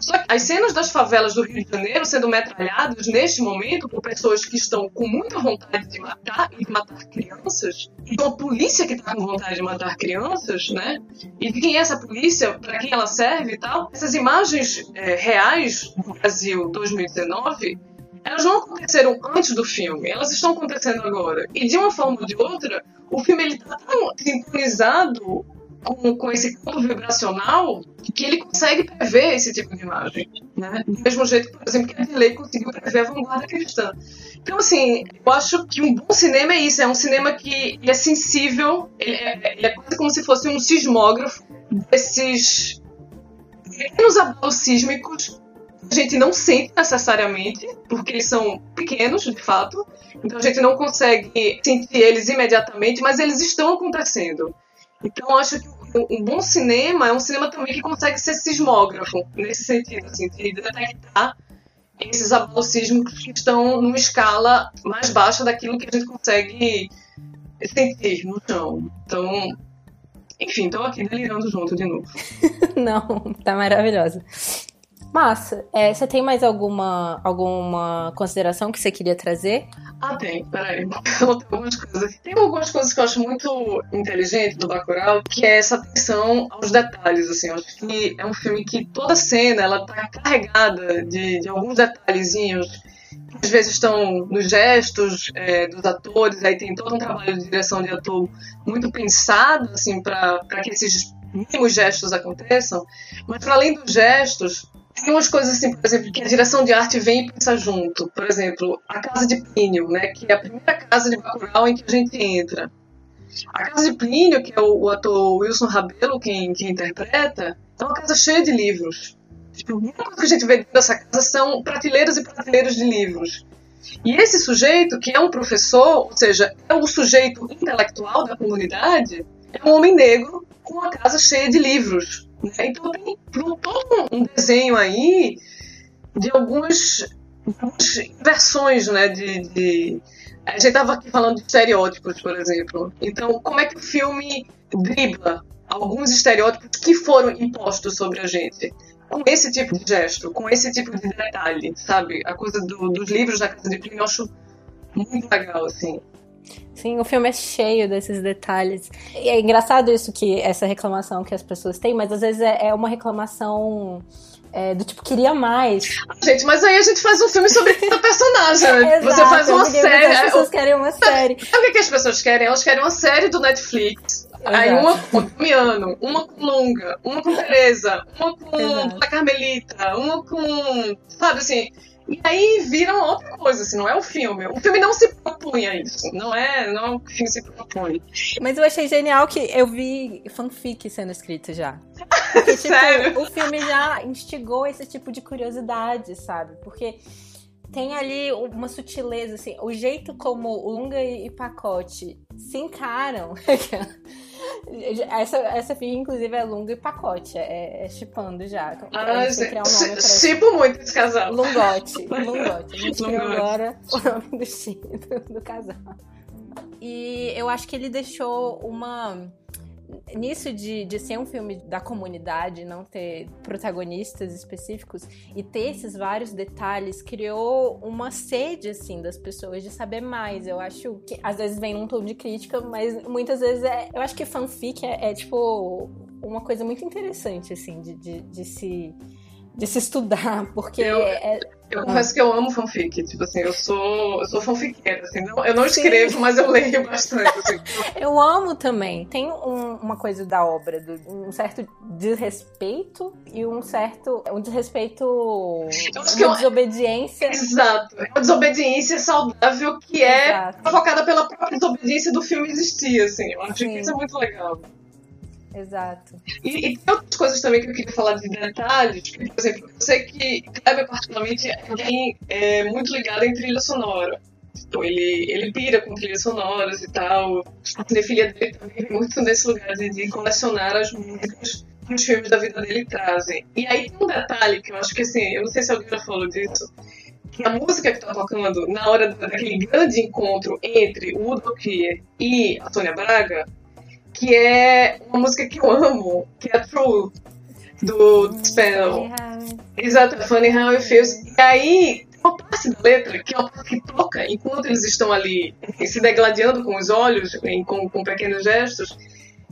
Só que as cenas das favelas do Rio de Janeiro sendo metralhadas neste momento por pessoas que estão com muita vontade de matar e matar crianças, e uma polícia que está com vontade de matar crianças, né? E quem é essa polícia, para quem ela serve e tal. Essas imagens é, reais do Brasil 2019 elas não aconteceram antes do filme, elas estão acontecendo agora. E de uma forma ou de outra, o filme ele tá tão sincronizado com, com esse campo vibracional que ele consegue prever esse tipo de imagem. Né? Do mesmo jeito, por exemplo, que a Delay conseguiu prever a vanguarda cristã. Então, assim, eu acho que um bom cinema é isso, é um cinema que é sensível, ele é, ele é quase como se fosse um sismógrafo desses pequenos abalos sísmicos a gente não sente necessariamente, porque eles são pequenos, de fato, então a gente não consegue sentir eles imediatamente, mas eles estão acontecendo. Então, acho que um bom cinema é um cinema também que consegue ser sismógrafo, nesse sentido, assim, de detectar esses abalos sísmicos que estão numa escala mais baixa daquilo que a gente consegue sentir no chão. Então, enfim, estou aqui delirando junto de novo. [LAUGHS] Não, tá maravilhosa. Massa. É, você tem mais alguma, alguma consideração que você queria trazer? Ah, tem. Peraí. [LAUGHS] Tem algumas coisas. Tem algumas coisas que eu acho muito inteligente do Bacurau, que é essa atenção aos detalhes, assim. Eu acho que é um filme que toda cena, ela tá carregada de, de alguns detalhezinhos às vezes estão nos gestos é, dos atores, aí tem todo um trabalho de direção de ator muito pensado assim para que esses mínimos gestos aconteçam, mas para além dos gestos, tem umas coisas assim, por exemplo, que a direção de arte vem e pensa junto. Por exemplo, a Casa de Plínio, né, que é a primeira casa de Bacurau em que a gente entra. A Casa de Plínio, que é o, o ator Wilson Rabelo quem, quem interpreta, é uma casa cheia de livros. Tipo, a única coisa que a gente vê dessa casa são prateleiras e prateleiras de livros. E esse sujeito, que é um professor, ou seja, é o sujeito intelectual da comunidade, é um homem negro com uma casa cheia de livros. Né? Então tem todo um desenho aí de algumas, algumas né, de, de... A gente estava aqui falando de estereótipos, por exemplo. Então, como é que o filme dribla alguns estereótipos que foram impostos sobre a gente? Com esse tipo de gesto, com esse tipo de detalhe, sabe? A coisa do, dos livros da Casa de Plínio eu acho muito legal, assim. Sim, o filme é cheio desses detalhes. E é engraçado isso que essa reclamação que as pessoas têm, mas às vezes é, é uma reclamação é, do tipo, queria mais. Gente, mas aí a gente faz um filme sobre [LAUGHS] cada personagem, né? Exato, Você faz uma série. As pessoas querem uma série. Sabe o que as pessoas querem? Elas querem uma série do Netflix. Exato. Aí uma com Miano, uma com Lunga, uma com Teresa, uma com a Carmelita, uma com. Sabe assim e aí viram outra coisa, assim, não é o filme. O filme não se propõe a isso. Não é, não é o filme se propõe. Mas eu achei genial que eu vi fanfic sendo escrito já. Porque, [LAUGHS] tipo, Sério? o filme já instigou esse tipo de curiosidade, sabe? Porque tem ali uma sutileza, assim, o jeito como o Lunga e Pacote se encaram. [LAUGHS] essa, essa filha, inclusive, é Lunga e Pacote, é, é chipando já. Ah, gente, um chipo muito esse casal. Lungote, Lungote. A gente criou agora o nome do, do, do casal. E eu acho que ele deixou uma nisso de, de ser um filme da comunidade, não ter protagonistas específicos e ter esses vários detalhes, criou uma sede, assim, das pessoas de saber mais. Eu acho que às vezes vem num tom de crítica, mas muitas vezes é. Eu acho que fanfic é, é tipo uma coisa muito interessante, assim, de, de, de se de se estudar, porque eu, é... Eu confesso que eu amo fanfic, tipo assim, eu sou, eu sou fanfiqueira, assim, não, eu não escrevo, Sim. mas eu leio bastante, assim. [LAUGHS] eu amo também, tem um, uma coisa da obra, do, um certo desrespeito e um certo, um desrespeito, uma é desobediência. Exato, é uma desobediência saudável que é Exato. provocada pela própria desobediência do filme existir, assim, eu acho Sim. que isso é muito legal. Exato. E, e, tem outras coisas também que eu queria falar de detalhes. Por exemplo, eu sei que Kleber, particularmente, é alguém é, muito ligado em trilha sonora. Então, ele, ele pira com trilhas sonoras e tal. A cinefilia dele também muito nesse lugar de, de colecionar as músicas que os filmes da vida dele trazem. E aí tem um detalhe que eu acho que, assim, eu não sei se alguém já falou disso, que a música que tá tocando na hora daquele grande encontro entre o Udo Kier e a Sônia Braga que é uma música que eu amo, que é True, do Spell. Exato, Funny How It Feels. E aí, uma parte da letra, que é uma parte que toca enquanto eles estão ali se degladiando com os olhos, com, com pequenos gestos,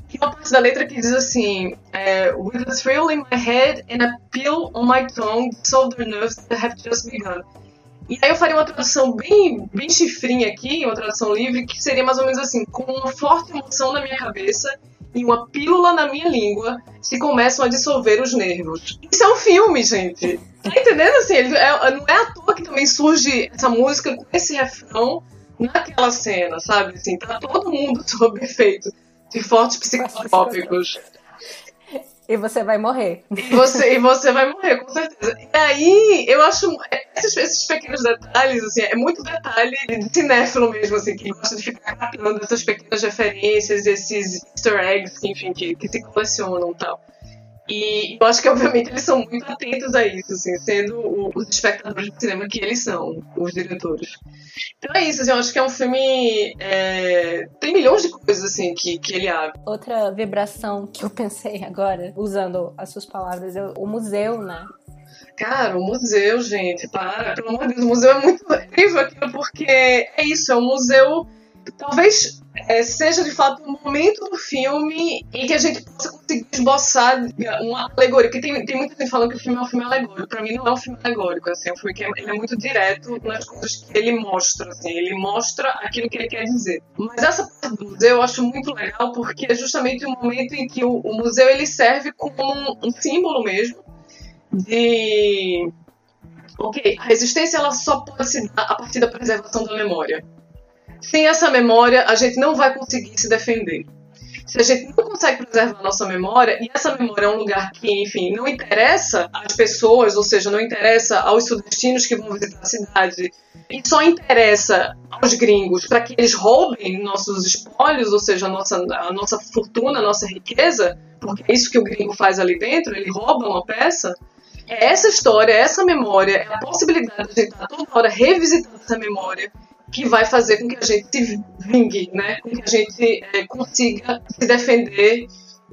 que é uma parte da letra que diz assim: é, With a thrill in my head and a pill on my tongue, the nerves that have just begun. E aí eu faria uma tradução bem, bem chifrinha aqui, uma tradução livre, que seria mais ou menos assim, com uma forte emoção na minha cabeça e uma pílula na minha língua se começam a dissolver os nervos. Isso é um filme, gente. Tá entendendo? Assim, ele é, não é à toa que também surge essa música com esse refrão naquela cena, sabe? Assim, tá todo mundo [LAUGHS] sob efeito de fortes psicotrópicos. E você vai morrer. E você, e você vai morrer, com certeza. E aí, eu acho esses, esses pequenos detalhes, assim, é muito detalhe de cinéfilo mesmo, assim, que gosta de ficar captando essas pequenas referências, esses easter eggs, enfim, que, que se colecionam e tal. E eu acho que, obviamente, eles são muito atentos a isso, assim, sendo os espectadores de cinema que eles são, os diretores. Então é isso, assim, eu acho que é um filme. É... Tem milhões de coisas, assim, que, que ele abre. Outra vibração que eu pensei agora, usando as suas palavras, é o museu, né? Cara, o museu, gente, para, pelo amor de Deus, o museu é muito [LAUGHS] incrível aquilo, porque é isso, é um museu. Talvez é, seja de fato um momento do filme em que a gente possa conseguiu esboçar uma alegoria. Porque tem, tem muita gente falando que o filme é um filme alegórico. Pra mim, não é um filme alegórico. Assim, é um filme que é, ele é muito direto nas coisas que ele mostra. Assim, ele mostra aquilo que ele quer dizer. Mas essa parte do museu eu acho muito legal porque é justamente o momento em que o, o museu ele serve como um, um símbolo mesmo de ok, a resistência ela só pode se dar a partir da preservação da memória. Sem essa memória, a gente não vai conseguir se defender. Se a gente não consegue preservar a nossa memória, e essa memória é um lugar que, enfim, não interessa às pessoas, ou seja, não interessa aos sudestinos que vão visitar a cidade, e só interessa aos gringos para que eles roubem nossos espólios, ou seja, a nossa, a nossa fortuna, a nossa riqueza, porque é isso que o gringo faz ali dentro, ele rouba uma peça. É essa história, essa memória, é a possibilidade de estar toda hora revisitando essa memória que vai fazer com que a gente se vingue, né? Com que a gente é, consiga se defender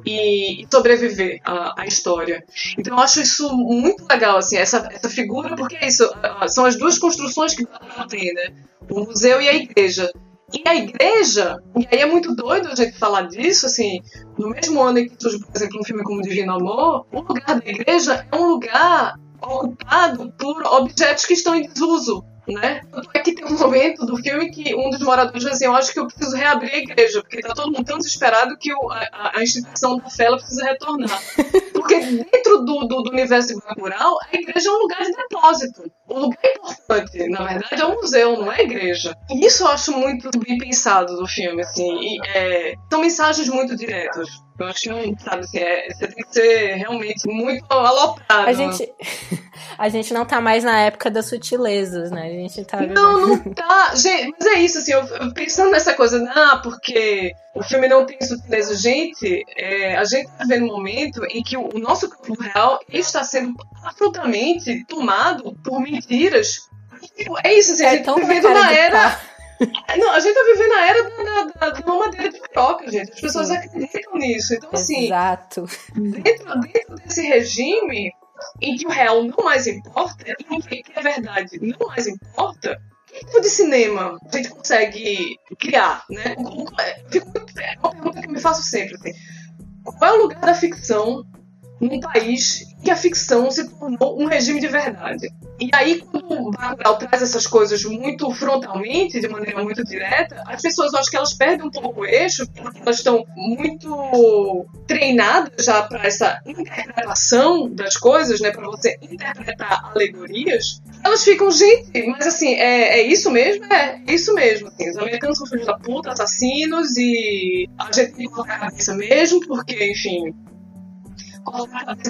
e, sobreviver à, à, história. Então eu acho isso muito legal, assim, essa, essa figura, porque é isso, são as duas construções que tem, né? O museu e a igreja. E a igreja, e aí é muito doido a gente falar disso, assim, no mesmo ano em que surge, por exemplo, um filme como Divino Amor, o lugar da igreja é um lugar ocupado por objetos que estão em desuso né? É que tem um momento do filme que um dos moradores diz assim, eu acho que eu preciso reabrir a igreja, porque tá todo mundo tão desesperado que a, a, instituição da fé precisa retornar. [LAUGHS] Porque dentro do, do, do universo de a igreja é um lugar de depósito. O lugar importante, na verdade, é um museu, não é a igreja. E isso eu acho muito bem pensado do filme, assim. E, é, são mensagens muito diretas. Eu acho que não, sabe, assim, é, você tem que ser realmente muito aloprado. A gente, [LAUGHS] a gente não tá mais na época das sutilezas, né? A gente tá. Não, não tá. Gente, mas é isso, assim, eu, pensando nessa coisa, ah, porque o filme não tem sutileza. Gente, é, a gente tá vendo um momento em que o, o nosso campo real está sendo absolutamente tomado por mentiras. É isso, assim, é [LAUGHS] a gente tá vivendo na era. Não, a gente tá vivendo a era da, da, da mamadeira de troca, gente. As pessoas Sim. acreditam nisso. Então, assim. Exato. Dentro, dentro desse regime em que o real não mais importa, e em que a verdade não mais importa, que tipo de cinema a gente consegue criar, né? É uma pergunta que eu me faço sempre, assim. Qual é o lugar da ficção num país que a ficção se tornou um regime de verdade. E aí, quando o Bacurau traz essas coisas muito frontalmente, de maneira muito direta, as pessoas, acho que elas perdem um pouco o eixo, porque elas estão muito treinadas já para essa interpretação das coisas, né, para você interpretar alegorias. Elas ficam, gente, mas assim, é, é isso mesmo? É, é isso mesmo. Assim, os americanos são filhos da puta, assassinos, e a gente tem que colocar a cabeça mesmo, porque, enfim,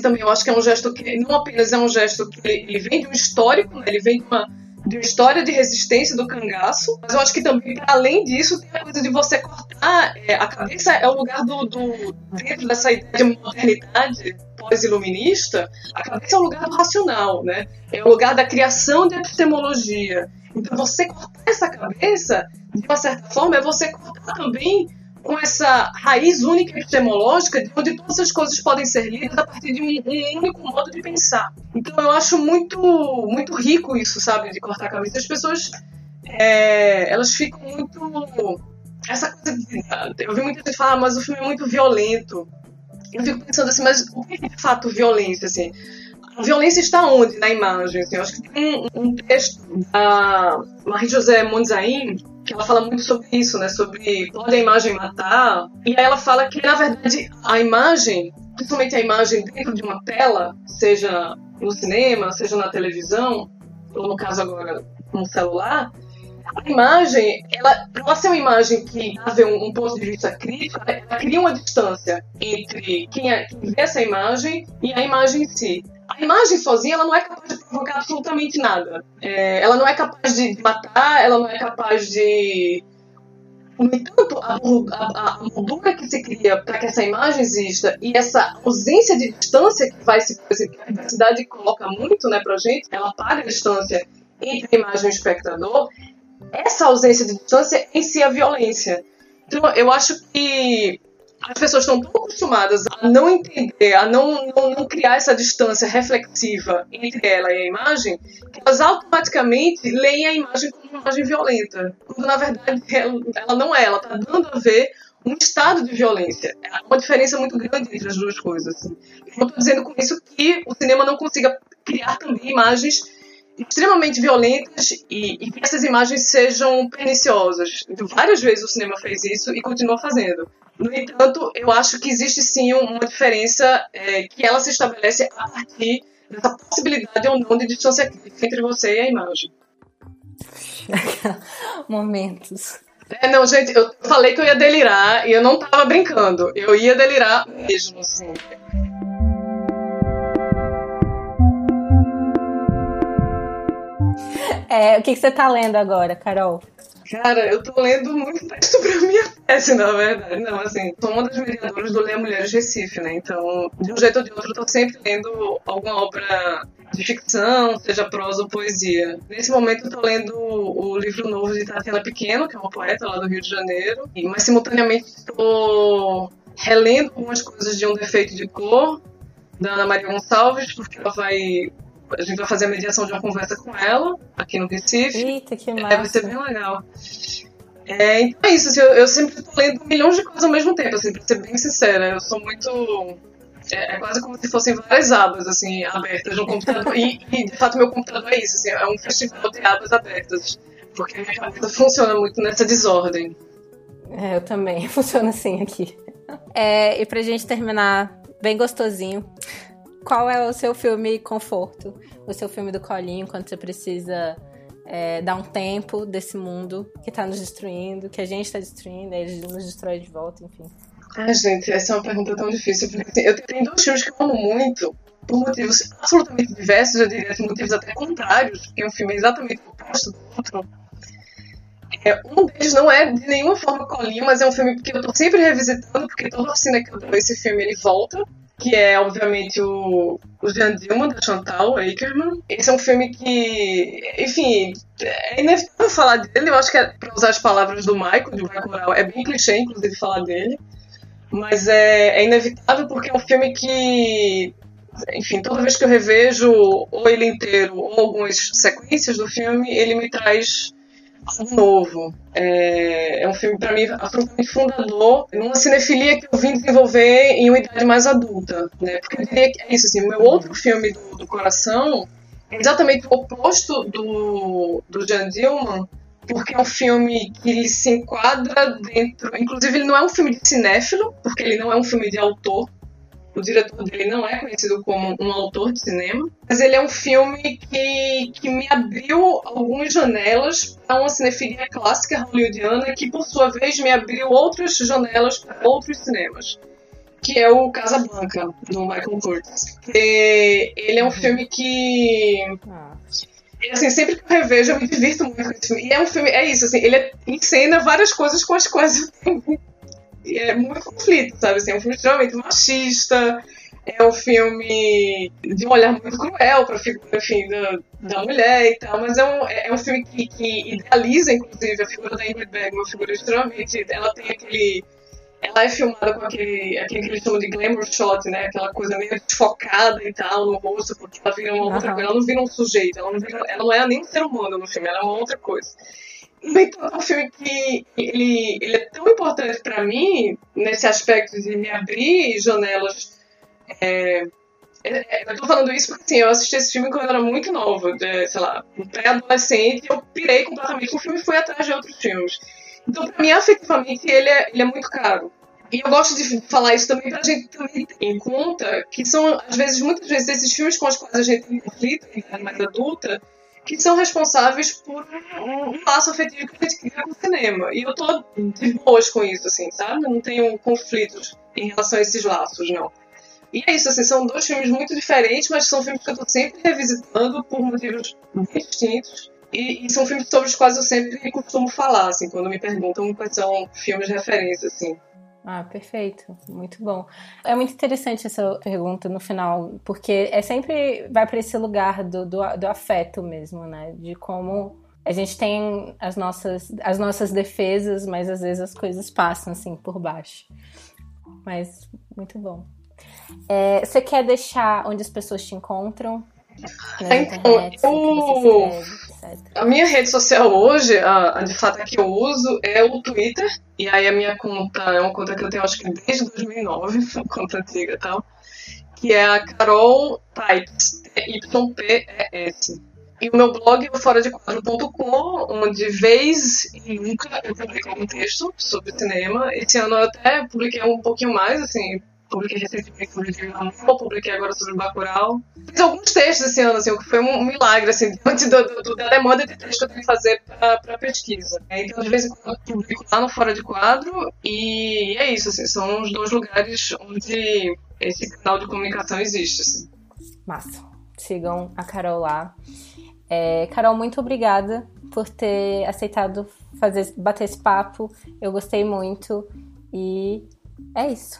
também eu acho que é um gesto que não apenas é um gesto que ele vem de um histórico, né? ele vem de uma, de uma história de resistência do cangaço, mas eu acho que também, além disso, tem a coisa de você cortar. É, a cabeça é o lugar do, do. dentro dessa ideia de modernidade pós-iluminista, a cabeça é o lugar do racional, né? É o lugar da criação de epistemologia. Então, você cortar essa cabeça, de uma certa forma, é você cortar também com essa raiz única epistemológica, de onde todas as coisas podem ser lidas a partir de um, um, único modo de pensar. Então eu acho muito, muito rico isso, sabe, de cortar a cabeça. As pessoas, é, elas ficam muito... Essa coisa de, eu vi muita gente falar, ah, mas o filme é muito violento. Eu fico pensando assim, mas o que é de fato violência, assim? A violência está onde na imagem? Assim, eu acho que tem um, um texto da Marie-José Monzain que ela fala muito sobre isso, né? Sobre pode a imagem matar. E aí ela fala que, na verdade, a imagem, principalmente a imagem dentro de uma tela, seja no cinema, seja na televisão, ou no caso agora no celular, a imagem, ela, ela ser uma imagem que dá um, um ponto de vista crítico, ela cria uma distância entre quem, é, quem vê essa imagem e a imagem em si a imagem sozinha ela não é capaz de provocar absolutamente nada. É, ela não é capaz de matar, ela não é capaz de. No entanto, a, a, a moldura que se cria para que essa imagem exista e essa ausência de distância que vai se. que a diversidade coloca muito né, para gente, ela paga a distância entre a imagem e o espectador, essa ausência de distância em si é violência. Então, eu acho que as pessoas estão tão acostumadas a não entender, a não, não, não, criar essa distância reflexiva entre ela e a imagem, que elas automaticamente leem a imagem como uma imagem violenta. Quando na verdade ela, ela não é, ela está dando a ver um estado de violência. É uma diferença muito grande entre as duas coisas. Assim. Eu não estou dizendo com isso que o cinema não consiga criar também imagens extremamente violentas e, e, que essas imagens sejam perniciosas. Então, várias vezes o cinema fez isso e continua fazendo. No entanto, eu acho que existe sim uma diferença é, que ela se estabelece a partir dessa possibilidade ou não de distância entre você e a imagem. [LAUGHS] Momentos. É, não, gente, eu falei que eu ia delirar e eu não tava brincando. Eu ia delirar mesmo, assim. É, o que, que você tá lendo agora, Carol? Cara, eu tô lendo muito texto pra minha peça, na verdade. Não, assim, sou uma das mediadoras do Leia Mulheres Recife, né? Então, de um jeito ou de outro, eu tô sempre lendo alguma obra de ficção, seja prosa ou poesia. Nesse momento eu tô lendo o livro novo de Tatiana Pequeno, que é uma poeta lá do Rio de Janeiro, mas simultaneamente estou relendo algumas coisas de Um Defeito de Cor, da Ana Maria Gonçalves, porque ela vai a gente vai fazer a mediação de uma conversa com ela aqui no Recife. Eita, que massa. É, vai ser bem legal. É, então é isso, assim, eu, eu, sempre tô lendo milhões de coisas ao mesmo tempo, assim, pra ser bem sincera. Eu sou muito. É, é quase como se fossem várias abas, assim, abertas no computador. E, e, de fato, meu computador é isso, assim, é um festival de abas abertas. Porque a minha cabeça funciona muito nessa desordem. É, eu também. [LAUGHS] Funciona assim aqui. É, e pra gente terminar bem gostosinho, qual é o seu filme conforto? O seu filme do colinho, quando você precisa é, dar um tempo desse mundo que está nos destruindo, que a gente está destruindo, ele nos destrói de volta, enfim. Ah, gente, essa é uma pergunta tão difícil, porque assim, eu tenho dois filmes que eu amo muito, por motivos absolutamente diversos, eu diria assim, motivos até contrários, porque um filme é exatamente oposto do outro. É, um deles não é de nenhuma forma colinho, mas é um filme que eu tô sempre revisitando, porque toda oficina que eu dou esse filme ele volta que é, obviamente, o, o Jean Dilma, da Chantal Akerman. Esse é um filme que, enfim, é inevitável falar dele. Eu acho que, é, para usar as palavras do Michael, de Bacurau, é bem clichê, inclusive, falar dele. Mas é, é inevitável porque é um filme que, enfim, toda vez que eu revejo ou ele inteiro ou algumas sequências do filme, ele me traz novo. É, é um filme, para mim, absolutamente fundador numa cinefilia que eu vim desenvolver em uma idade mais adulta. Né? Porque eu diria que é isso, assim, o meu outro filme do, do coração é exatamente o oposto do, do Jan Dillman, porque é um filme que ele se enquadra dentro. Inclusive, ele não é um filme de cinéfilo, porque ele não é um filme de autor, o diretor dele não é conhecido como um autor de cinema, mas ele é um filme que, que me abriu algumas janelas para uma cinefilia clássica hollywoodiana, que por sua vez me abriu outras janelas para outros cinemas que é o Casablanca, do Michael Curtis. E ele é um uhum. filme que. Ah. Assim, sempre que eu revejo, eu me divirto muito com esse filme. E é um filme, é isso, assim, ele encena várias coisas com as quais eu tenho é muito conflito, sabe? Assim, é um filme extremamente machista, é um filme de um olhar muito cruel para a figura, enfim, da, da mulher e tal, mas é um, é um filme que, que idealiza, inclusive, a figura da Ingrid Bergman, uma figura extremamente... Ela tem aquele... Ela é filmada com aquele, aquele que eles chamam de glamour shot, né? Aquela coisa meio desfocada e tal no rosto, porque ela vira uma outra coisa. Ela não vira um sujeito, ela não, vira, ela não é nem um ser humano no filme, ela é uma outra coisa. Então, um filme que ele, ele é tão importante para mim nesse aspecto de me abrir janelas. É, é, é, eu tô falando isso porque assim, eu assisti esse filme quando eu era muito nova, de, sei lá, pré-adolescente, eu pirei completamente o filme e fui atrás de outros filmes. Então, pra mim, afetivamente, ele é, ele é muito caro. E eu gosto de falar isso também pra gente também ter em conta que são, às vezes, muitas vezes, esses filmes com os quais a gente tem conflito, em mais adulta, que são responsáveis por um laço afetivo que a gente cria com o cinema. E eu tô de boas com isso, assim, sabe? Não tenho conflitos em relação a esses laços, não. E é isso, assim, são dois filmes muito diferentes, mas são filmes que eu tô sempre revisitando por motivos distintos. E, e, são filmes sobre os quais eu sempre costumo falar, assim, quando me perguntam quais são filmes de referência, assim. Ah, perfeito, muito bom. É muito interessante essa pergunta no final, porque é sempre vai para esse lugar do, do, do, afeto mesmo, né? De como a gente tem as nossas, as nossas defesas, mas às vezes as coisas passam assim por baixo. Mas muito bom. É, você quer deixar onde as pessoas te encontram? Na então, internet, o... etc. A minha rede social hoje, a, a de fato a que eu uso, é o Twitter. E aí a minha conta é uma conta que eu tenho acho que desde 2009, [LAUGHS] uma conta antiga e tal. Que é a Carol Types, T-Y-P-E-S. E o meu blog é o foradequadro.com, onde vez e nunca eu publico algum texto sobre cinema. Esse ano eu até publiquei um pouquinho mais, assim, publiquei recentemente sobre Amor, publiquei agora sobre Bacurau. Fiz alguns textos esse ano, assim, o que foi um milagre, assim, [LAUGHS] diante do, do, da demanda de texto que eu tenho que fazer para pesquisa. Então, de vez em quando, eu publico lá no Fora de Quadro, e é isso, assim, são os dois lugares onde esse canal de comunicação existe, assim. Massa. Sigam a Carol lá. É, Carol, muito obrigada por ter aceitado fazer bater esse papo. Eu gostei muito e é isso.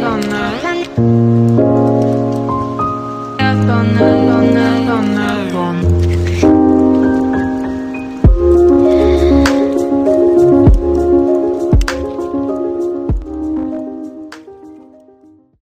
gonna